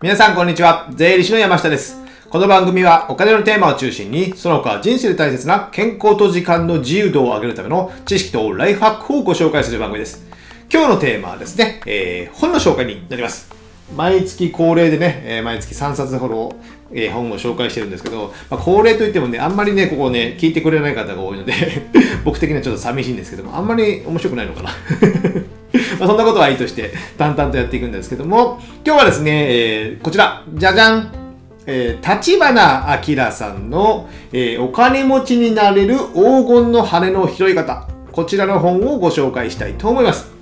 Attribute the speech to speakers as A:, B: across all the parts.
A: 皆さんこんにちは。税理士の山下です。この番組はお金のテーマを中心に、その他人生で大切な健康と時間の自由度を上げるための知識とライフハックをご紹介する番組です。今日のテーマはですね、えー本の紹介になります。毎月恒例でね、えー毎月3冊ほど、えー本を紹介してるんですけど、まあ、恒例といってもね、あんまりね、ここね、聞いてくれない方が多いので、僕的にはちょっと寂しいんですけども、あんまり面白くないのかな。まあそんなことはいいとして、淡々とやっていくんですけども、今日はですね、えーこちら、じゃじゃんえー、立花明さんの、えーお金持ちになれる黄金の羽の拾い方。こちらの本をご紹介したいと思います。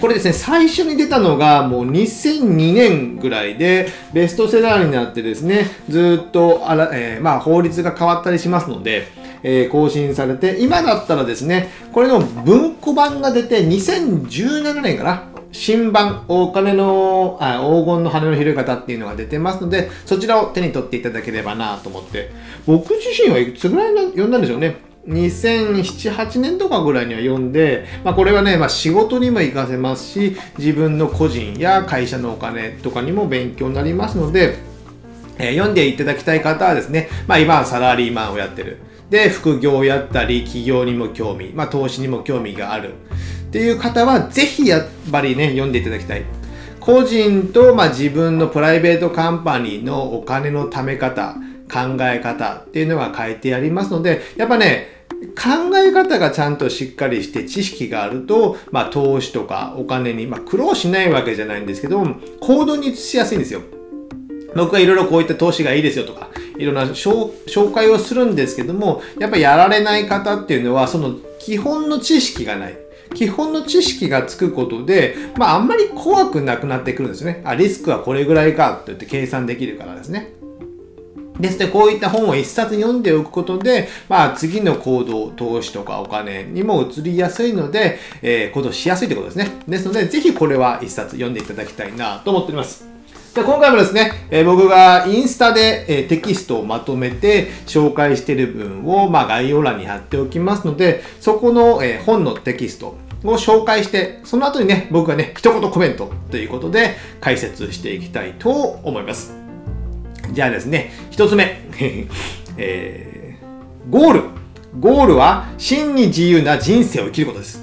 A: これですね、最初に出たのがもう2002年ぐらいで、ベストセラーになってですね、ずっとあら、えーまあ、法律が変わったりしますので、えー更新されて、今だったらですね、これの文庫版が出て2017年かな、新版、お金の、あ黄金の羽の拾い方っていうのが出てますので、そちらを手に取っていただければなと思って、僕自身はいつぐらい読んだんでしょうね？2007、8年とかぐらいには読んで、まあ、これはね、まあ、仕事にも活かせますし、自分の個人や会社のお金とかにも勉強になりますので、えー読んでいただきたい方はですね、まあ、今はサラリーマンをやってる。で、副業をやったり、企業にも興味、まあ、投資にも興味がある。っていう方は、ぜひやっぱりね、読んでいただきたい。個人と、まあ、自分のプライベートカンパニーのお金の貯め方、考え方っていうのが書いてありますので、やっぱね、考え方がちゃんとしっかりして知識があると、まあ、投資とかお金に、まあ、苦労しないわけじゃないんですけど、行動に移しやすいんですよ。僕はいろいろこういった投資がいいですよとか、いろんな紹介をするんですけども、やっぱやられない方っていうのは、その基本の知識がない。基本の知識がつくことで、まああんまり怖くなくなってくるんですね。あ、リスクはこれぐらいかと言って計算できるからですね。ですので、こういった本を一冊読んでおくことで、まあ、次の行動、投資とかお金にも移りやすいので、えー行動しやすいということですね。ですので、ぜひこれは一冊読んでいただきたいなと思っております。で今回もですね、えー僕がインスタで、えーテキストをまとめて紹介している分を、まあ、概要欄に貼っておきますので、そこの、えー本のテキストを紹介して、その後にね、僕がね、一言コメントということで解説していきたいと思います。じゃあですね、一つ目。えーゴール。ゴールは真に自由な人生を生きることです。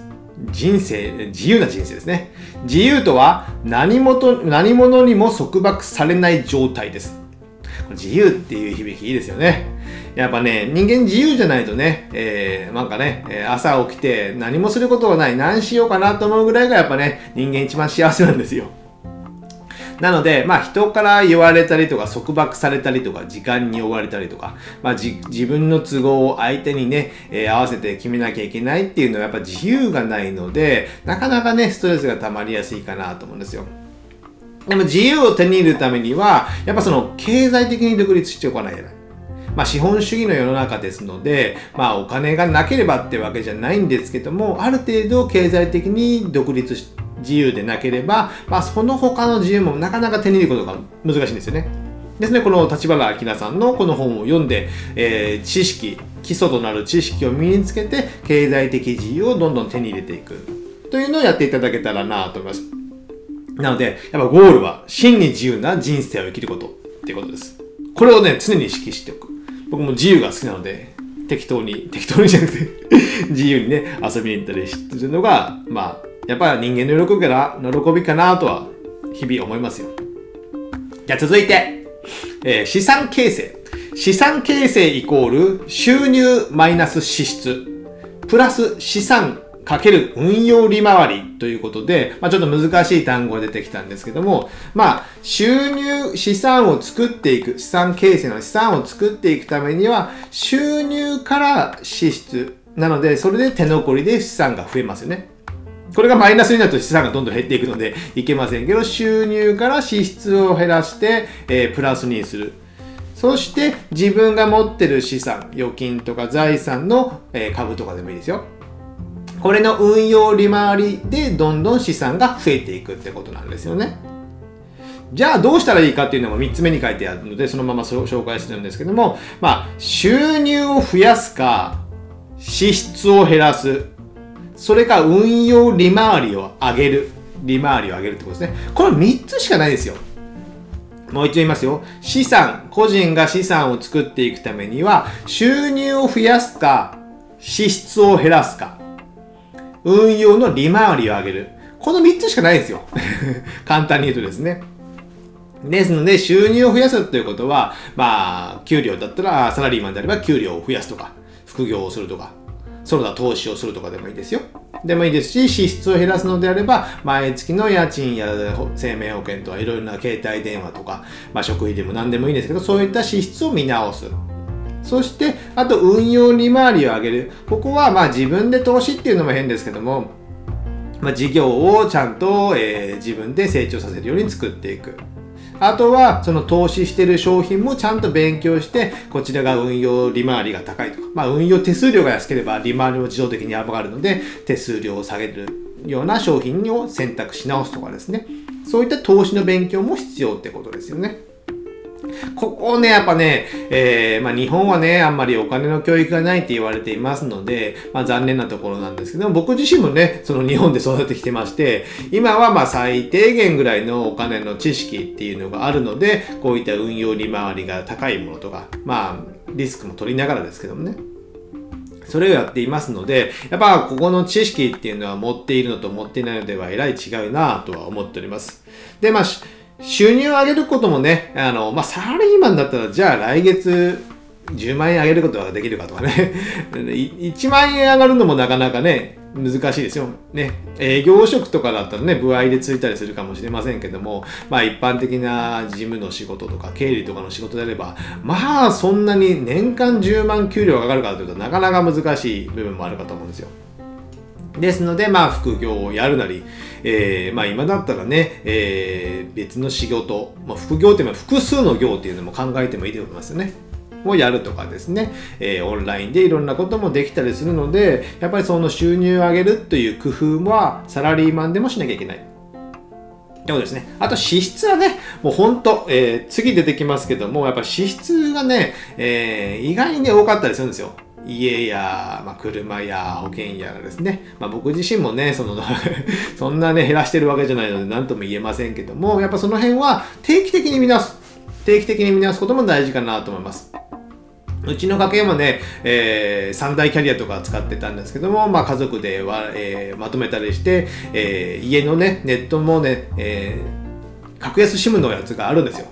A: 人生、自由な人生ですね。自由とは何もと何者にも束縛されない状態です。自由っていう響きいいですよね。やっぱね、人間自由じゃないとね、えーなんかね、朝起きて何もすることはない、何しようかなと思うぐらいがやっぱね、人間一番幸せなんですよ。なので、まあ人から言われたりとか束縛されたりとか時間に追われたりとか、まあじ自分の都合を相手にね、えー合わせて決めなきゃいけないっていうのはやっぱ自由がないので、なかなかね、ストレスが溜まりやすいかなと思うんですよ。でも自由を手に入れるためには、やっぱその経済的に独立しておかないといけない。まあ資本主義の世の中ですので、まあお金がなければってわけじゃないんですけども、ある程度経済的に独立して、自由でなければ、まあその他の自由もなかなか手に入れることが難しいんですよね。ですね、この立花明さんのこの本を読んで、えー知識、基礎となる知識を身につけて、経済的自由をどんどん手に入れていく。というのをやっていただけたらなと思います。なので、やっぱゴールは真に自由な人生を生きることっていうことです。これをね、常に意識しておく。僕も自由が好きなので、適当に、適当にじゃなくて、自由にね、遊びに行ったりするのが、まあ、やっぱり人間の喜びかな、喜びかなとは、日々思いますよ。じゃあ続いて、えー資産形成。資産形成イコール収入マイナス支出。プラス資産かける運用利回りということで、まあ、ちょっと難しい単語が出てきたんですけども、まあ、収入、資産を作っていく、資産形成の資産を作っていくためには、収入から支出。なので、それで手残りで資産が増えますよね。これがマイナスになると資産がどんどん減っていくのでいけませんけど、収入から支出を減らして、えープラスにする。そして自分が持ってる資産、預金とか財産の、えー株とかでもいいですよ。これの運用利回りでどんどん資産が増えていくってことなんですよね。じゃあどうしたらいいかっていうのも3つ目に書いてあるので、そのまま紹介するんですけども、まあ、収入を増やすか、支出を減らす、それか運用利回りを上げる。利回りを上げるってことですね。この3つしかないですよ。もう一度言いますよ。資産、個人が資産を作っていくためには、収入を増やすか、支出を減らすか、運用の利回りを上げる。この3つしかないですよ。簡単に言うとですね。ですので、収入を増やすということは、まあ、給料だったら、サラリーマンであれば給料を増やすとか、副業をするとか、その他投資をするとかでもいいですよ。でもいいですし、支出を減らすのであれば、毎月の家賃や生命保険とかいろいろな携帯電話とか、まあ、食費でも何でもいいんですけど、そういった支出を見直す。そして、あと運用利回りを上げる。ここはまあ自分で投資っていうのも変ですけども、まあ、事業をちゃんと、えー、自分で成長させるように作っていく。あとは、その投資してる商品もちゃんと勉強して、こちらが運用利回りが高いとか、まあ運用手数料が安ければ利回りも自動的に上がるので、手数料を下げるような商品を選択し直すとかですね。そういった投資の勉強も必要ってことですよね。ここをね、やっぱね、えー、まあ、日本はね、あんまりお金の教育がないって言われていますので、まあ、残念なところなんですけども、僕自身もね、その日本で育ってきてまして、今はまあ最低限ぐらいのお金の知識っていうのがあるので、こういった運用利回りが高いものとか、まあ、リスクも取りながらですけどもね。それをやっていますので、やっぱここの知識っていうのは持っているのと持っていないのではえらい違うなとは思っております。で、まあ、収入を上げることもね、あの、まあ、サラリーマンだったら、じゃあ来月10万円上げることができるかとかね 1万円上がるのもなかなかね、難しいですよ。ね。営業職とかだったらね、部合でついたりするかもしれませんけども、まあ一般的な事務の仕事とか経理とかの仕事であれば、まあそんなに年間10万給料が上がるかというとなかなか難しい部分もあるかと思うんですよ。ですので、まあ副業をやるなり、えー、まあ今だったらね、えー、別の仕事、まあ、副業っていうのは複数の業っていうのも考えてもいいと思いますよね。をやるとかですね、えー、オンラインでいろんなこともできたりするので、やっぱりその収入を上げるという工夫はサラリーマンでもしなきゃいけない。ってことですね。あと支出はね、もうほんと、えー、次出てきますけども、やっぱ支出がね、えー、意外にね、多かったりするんですよ。家や、まあ、車や保険やらですね、まあ、僕自身もねその そんなね減らしてるわけじゃないので何とも言えませんけどもやっぱその辺は定期的に見直す定期的に見直すことも大事かなと思いますうちの家系もね、えー、三大キャリアとか使ってたんですけども、まあ、家族では、えー、まとめたりして、えー、家のね、ネットもね、えー、格安 SIM のやつがあるんですよ。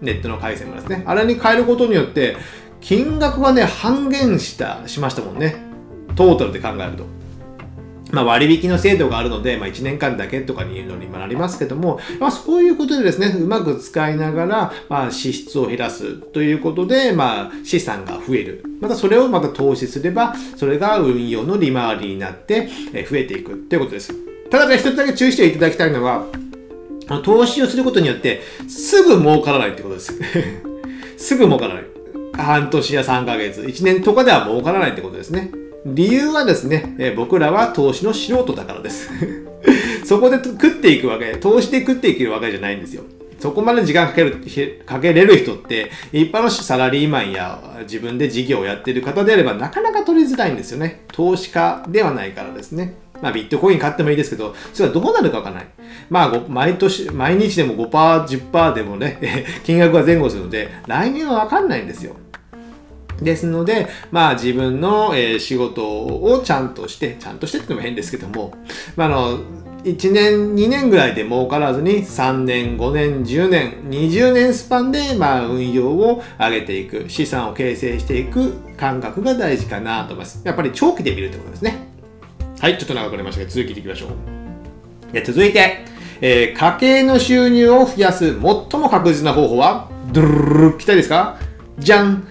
A: ネットの回線もですね。あれに変えることによって、金額はね、半減した、しましたもんね。トータルで考えると。まあ、割引の制度があるので、まあ、1年間だけとかに言うのにもなりますけども、まあ、そういうことでですね、うまく使いながら、まあ、支出を減らすということで、まあ、資産が増える。またそれをまた投資すれば、それが運用の利回りになって、え増えていくということです。ただね、一つだけ注意していただきたいのは、投資をすることによって、すぐ儲からないってことです。すぐ儲からない。半年や3ヶ月、1年とかでは儲からないってことですね。理由はですね、え僕らは投資の素人だからです。そこで食っていくわけ、投資で食っていけるわけじゃないんですよ。そこまで時間かける、かけれる人って、一般のサラリーマンや自分で事業をやっている方であればなかなか取りづらいんですよね。投資家ではないからですね。まあビットコイン買ってもいいですけど、それはどうなるかわからない。まあ毎年、毎日でも5%、10%でもね、金額が前後するので、来年はわかんないんですよ。ですので、まあ自分の、えー、仕事をちゃんとして、ちゃんとしてって言っても変ですけども、まあ、あの、1年、2年ぐらいで儲からずに3年、5年、10年、20年スパンで、まあ、運用を上げていく、資産を形成していく感覚が大事かなと思います。やっぱり長期で見るってことですね。はい、ちょっと長くなりましたが、続きいきましょう。で続いて、えー、家計の収入を増やす最も確実な方法は、ドゥルルル、ぴったりですかじゃん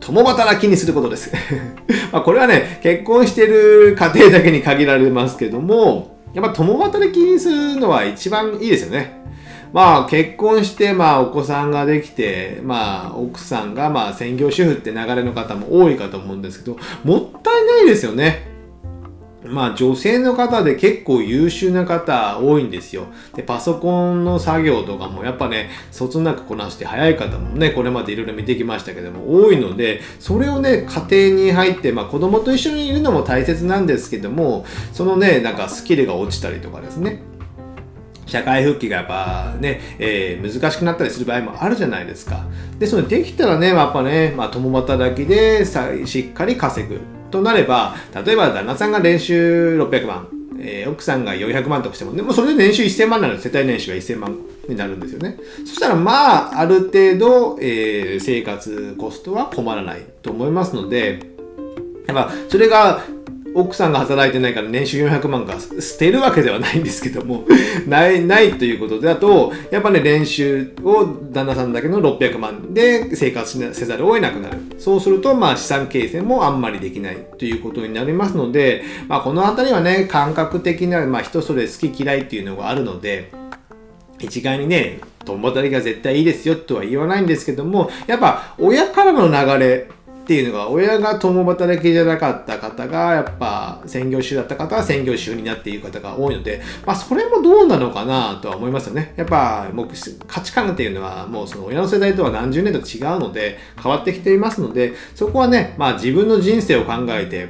A: 共働きにすることです まあこれはね、結婚してる家庭だけに限られますけども、やっぱ共働きにするのは一番いいですよね。まあ結婚して、まあお子さんができて、まあ奥さんがまあ専業主婦って流れの方も多いかと思うんですけど、もったいないですよね。まあ女性の方で結構優秀な方多いんですよ。で、パソコンの作業とかもやっぱね、そつなくこなして早い方もね、これまでいろいろ見てきましたけども多いので、それをね、家庭に入って、まあ子供と一緒にいるのも大切なんですけども、そのね、なんかスキルが落ちたりとかですね。社会復帰がやっぱね、えー、難しくなったりする場合もあるじゃないですか。で、それできたらね、やっぱね、まあ、共働きでさしっかり稼ぐとなれば、例えば旦那さんが年収600万、えー、奥さんが400万としても、でもそれで年収1000万なの世帯年収が1000万になるんですよね。そしたらまあ、ある程度、えー、生活コストは困らないと思いますので、やっぱそれが奥さんが働いてないから年収400万が捨てるわけではないんですけども ない、ないということでだと、やっぱね、練習を旦那さんだけの600万で生活せざるを得なくなる。そうすると、まあ資産形成もあんまりできないということになりますので、まあこのあたりはね、感覚的な、まあ人それ好き嫌いっていうのがあるので、一概にね、共働きが絶対いいですよとは言わないんですけども、やっぱ親からの流れっていうのが親が共働きじゃなかった方がやっぱ専業主婦だった方は専業主婦になっている方が多いので、まあ、それもどうなのかなとは思いますよね。やっぱもう価値観っていうのはもうその親の世代とは何十年と違うので変わってきていますのでそこはね、まあ、自分の人生を考えて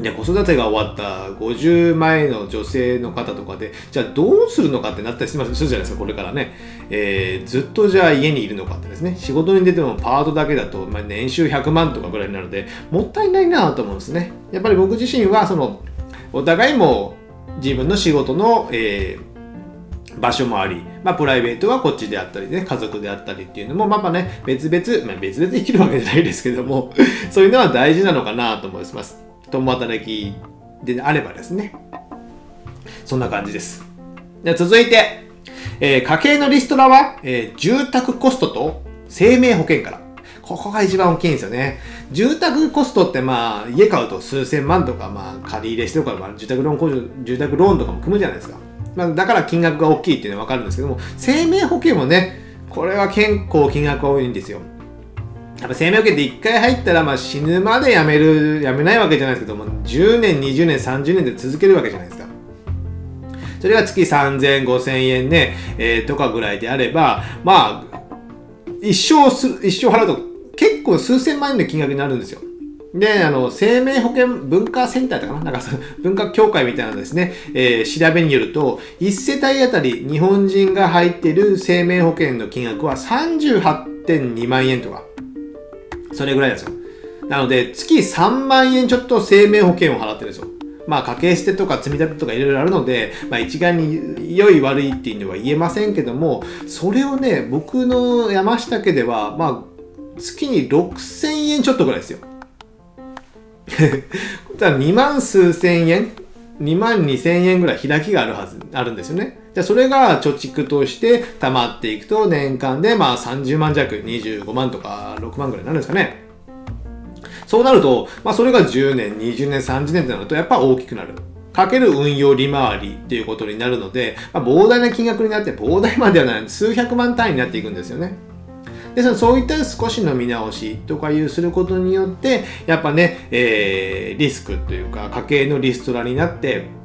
A: で子育てが終わった50前の女性の方とかでじゃあどうするのかってなったりするじゃないですかこれからね、えー、ずっとじゃあ家にいるのかってですね。仕事に出てもパートだけだと、まあ、年収100万とかぐらいになるのでもったいないなと思うんですね。やっぱり僕自身はそのお互いも自分の仕事の、えー場所もあり、まあ、プライベートはこっちであったりね、家族であったりっていうのも、まあね、別々、まあ、別々生きるわけじゃないですけども、そういうのは大事なのかなと思います。共働きであればですね。そんな感じです。で続いて、えー、家計のリストラは、えー、住宅コストと生命保険から。ここが一番大きいんですよね。住宅コストってまあ、家買うと数千万とか、まあ、借り入れしてるから、まあ、住宅ローン控除、住宅ローンとかも組むじゃないですか。まあ、だから金額が大きいっていうのはわかるんですけども、生命保険もね、これは結構金額が多いんですよ。やっぱ生命保険って1回入ったらまあ死ぬまで辞める、辞めないわけじゃないですけども、10年、20年、30年で続けるわけじゃないですか。それが月3000、5000円ね、えー、とかぐらいであれば、まあ、一生す、一生払うと結構数千万円の金額になるんですよ。で、あの、生命保険文化センターだかななんか 文化協会みたいなですね、えー、調べによると、1世帯あたり日本人が入っている生命保険の金額は38.2万円とか。それぐらいですよ。なので、月3万円ちょっと生命保険を払ってるんですよ。まあ、家計捨てとか積み立てとかいろいろあるので、まあ、一概に良い悪いっていうのは言えませんけども、それをね、僕の山下家では、まあ、月に6000円ちょっとぐらいですよ。だ2万数千円2万2千円ぐらい開きがあるはず、あるんですよね。じゃそれが貯蓄として溜まっていくと年間でまあ30万弱、25万とか6万ぐらいになるんですかね。そうなると、まあそれが10年、20年、30年となるとやっぱ大きくなる。かける運用利回りっていうことになるので、まあ、膨大な金額になって、膨大まではない数百万単位になっていくんですよね。でそういった少しの見直しとかいうすることによってやっぱね、えー、リスクというか家計のリストラになって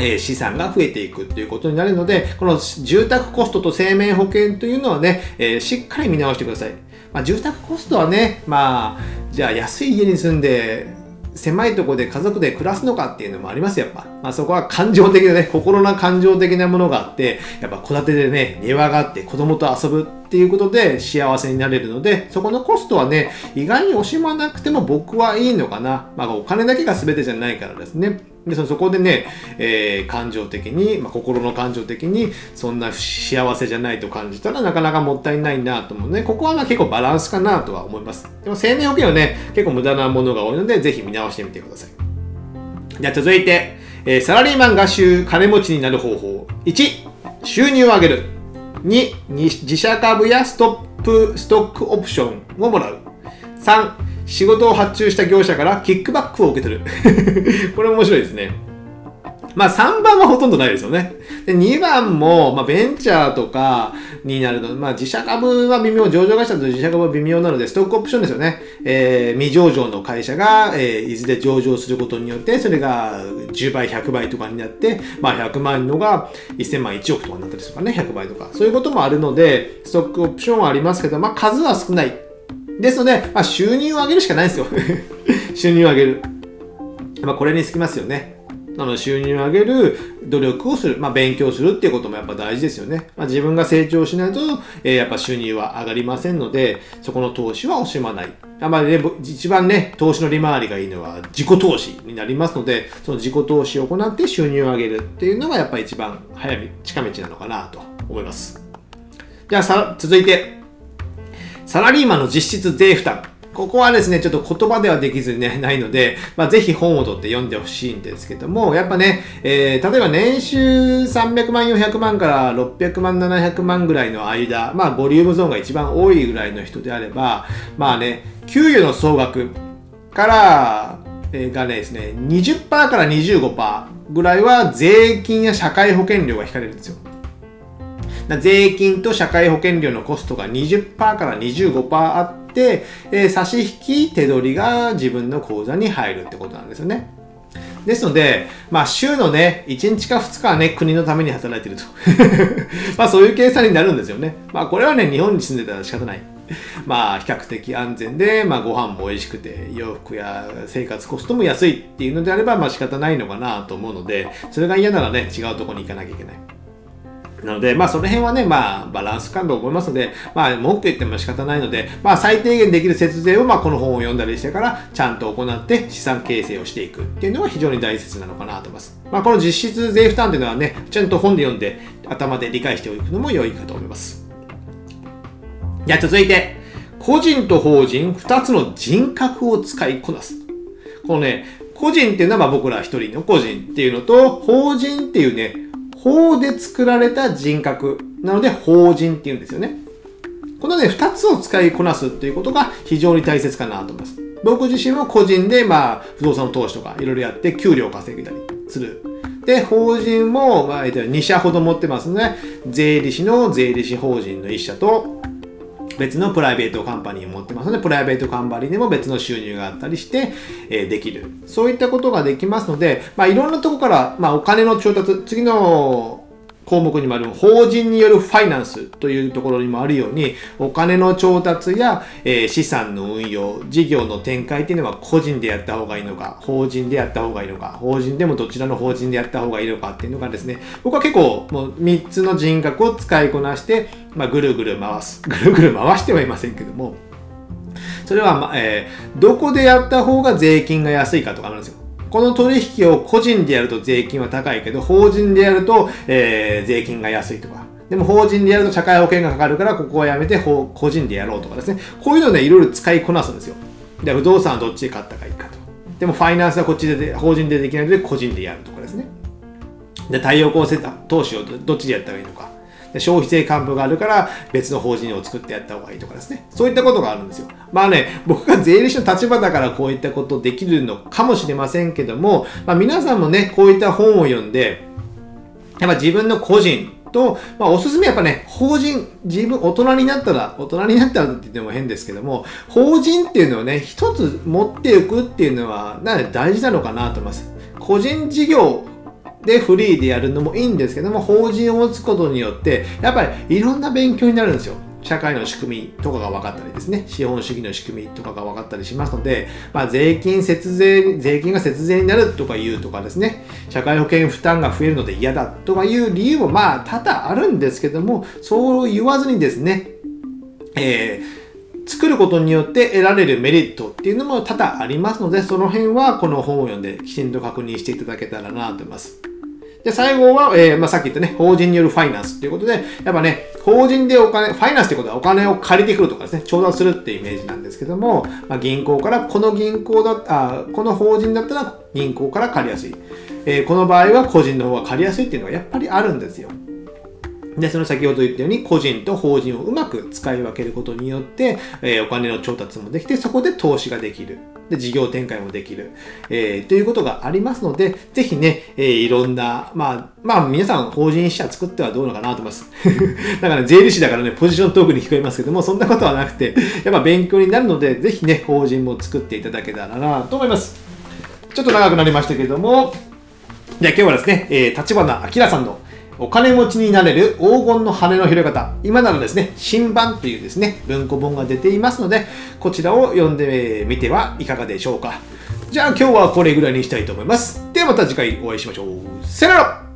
A: え資産が増えていくということになるので、この住宅コストと生命保険というのはね、えー、しっかり見直してください。まあ、住宅コストはね、まあ、じゃあ安い家に住んで、狭いとこで家族で暮らすのかっていうのもありますやっぱ。まあそこは感情的なね、心の感情的なものがあって、やっぱ戸建てでね、庭があって子供と遊ぶっていうことで幸せになれるので、そこのコストはね、意外に惜しまなくても僕はいいのかな。まあお金だけが全てじゃないからですね。でそこでね、えー、感情的に、まあ、心の感情的にそんな幸せじゃないと感じたらなかなかもったいないなと思うね。ここはまあ結構バランスかなとは思います。でも生命保険はね結構無駄なものが多いのでぜひ見直してみてください。じゃあ続いて、えー、サラリーマンが収金持ちになる方法。1収入を上げる。2自社株やストップストックオプションをもらう。3仕事を発注した業者からキックバックを受け取る これ面白いですね。まあ3番はほとんどないですよね。で2番も、まあ、ベンチャーとかになるの、まあ自社株は微妙、上場会社と自社株は微妙なので、ストックオプションですよね。えー、未上場の会社が、えー、いずれ上場することによって、それが10倍、100倍とかになって、まあ100万のが1000万、1億とかになったりするかね、100倍とか。そういうこともあるので、ストックオプションはありますけど、まあ数は少ない。ですので、まあ、収入を上げるしかないんですよ。収入を上げる。まあ、これにつきますよね。あので収入を上げる努力をする、まあ、勉強するっていうこともやっぱ大事ですよね。まあ、自分が成長しないと、えー、やっぱ収入は上がりませんので、そこの投資は惜しまない。あまりね、一番ね、投資の利回りがいいのは自己投資になりますので、その自己投資を行って収入を上げるっていうのがやっぱ一番早い近道なのかなと思います。じゃあさ、続いて、サラリーマンの実質税負担。ここはですね、ちょっと言葉ではできずにね、ないので、まあ、ぜひ本を取って読んでほしいんですけども、やっぱね、えー、例えば年収300万、400万から600万、700万ぐらいの間、まあ、ボリュームゾーンが一番多いぐらいの人であれば、まあね、給与の総額から、えー、がねですね、20%から25%ぐらいは税金や社会保険料が引かれるんですよ。税金と社会保険料のコストが20%から25%あって、えー、差し引き手取りが自分の口座に入るってことなんですよね。ですので、まあ、週のね、1日か2日はね、国のために働いてると。まあ、そういう計算になるんですよね。まあ、これはね、日本に住んでたら仕方ない。まあ、比較的安全で、まあ、ご飯も美味しくて、洋服や生活コストも安いっていうのであれば、まあ、仕方ないのかなと思うので、それが嫌ならね、違うとこに行かなきゃいけない。なので、まあ、その辺はね、まあ、バランス感と思いますので、まあ、文句言っても仕方ないので、まあ、最低限できる節税を、まあ、この本を読んだりしてから、ちゃんと行って資産形成をしていくっていうのが非常に大切なのかなと思います。まあ、この実質税負担っていうのはね、ちゃんと本で読んで、頭で理解しておくのも良いかと思います。じゃあ、続いて、個人と法人2つの人格を使いこなす。このね、個人っていうのはまあ僕ら一人の個人っていうのと、法人っていうね、法で作られた人格なので法人っていうんですよね。このね、二つを使いこなすっていうことが非常に大切かなと思います。僕自身も個人で、まあ、不動産の投資とかいろいろやって給料を稼ぎたりする。で、法人も、まあ、2社ほど持ってますね。税理士の税理士法人の1社と、別のプライベートカンパニーを持ってますので、プライベートカンパニーでも別の収入があったりして、え、できる。そういったことができますので、まあ、いろんなとこから、まあ、お金の調達、次の項目にもある法人によるファイナンスというところにもあるようにお金の調達や、えー、資産の運用事業の展開っていうのは個人でやった方がいいのか法人でやった方がいいのか法人でもどちらの法人でやった方がいいのかっていうのがですね僕は結構もう3つの人格を使いこなして、まあ、ぐるぐる回す。ぐるぐる回してはいませんけどもそれは、まえー、どこでやった方が税金が安いかとかあるんですよ。この取引を個人でやると税金は高いけど、法人でやると、えー、税金が安いとか。でも法人でやると社会保険がかかるから、ここはやめて個人でやろうとかですね。こういうのね、いろいろ使いこなすんですよ。で、不動産はどっちで買ったかいいかと。でもファイナンスはこっちで、法人でできないので個人でやるとかですね。で、太陽光投資をどっちでやったらいいのか。消費税還付があるから別の法人を作ってやった方がいいとかですね。そういったことがあるんですよ。まあね、僕が税理士の立場だからこういったことできるのかもしれませんけども、まあ、皆さんもね、こういった本を読んで、やっぱ自分の個人と、まあ、おすすめやっぱね、法人、自分、大人になったら、大人になったらって言っても変ですけども、法人っていうのをね、一つ持っておくっていうのは、なん大事なのかなと思います。個人事業でフリーでやるのもいいんですけども、法人を持つことによって、やっぱりいろんな勉強になるんですよ。社会の仕組みとかが分かったりですね、資本主義の仕組みとかが分かったりしますので、まあ、税金節税、税金が節税になるとか言うとかですね、社会保険負担が増えるので嫌だとかいう理由もまあ多々あるんですけども、そう言わずにですね、えー作ることによって得られるメリットっていうのも多々ありますので、その辺はこの本を読んできちんと確認していただけたらなと思います。で、最後は、えー、まあ、さっき言ったね、法人によるファイナンスっていうことで、やっぱね、法人でお金、ファイナンスってことはお金を借りてくるとかですね、調達するってイメージなんですけども、まあ、銀行から、この銀行だあ、この法人だったら銀行から借りやすい。えー、この場合は個人の方が借りやすいっていうのがやっぱりあるんですよ。で、その先ほど言ったように、個人と法人をうまく使い分けることによって、えー、お金の調達もできて、そこで投資ができる。で、事業展開もできる。えー、ということがありますので、ぜひね、えー、いろんな、まあ、まあ、皆さん法人社作ってはどうのかなと思います。だから、ね、税理士だからね、ポジショントークに聞こえますけども、そんなことはなくて、やっぱ勉強になるので、ぜひね、法人も作っていただけたらなと思います。ちょっと長くなりましたけれども、じゃあ今日はですね、えー、立花明さんのお金持ちになれる黄金の羽の広げ方。今ならですね、新版というですね、文庫本が出ていますので、こちらを読んでみてはいかがでしょうか。じゃあ今日はこれぐらいにしたいと思います。ではまた次回お会いしましょう。さよなら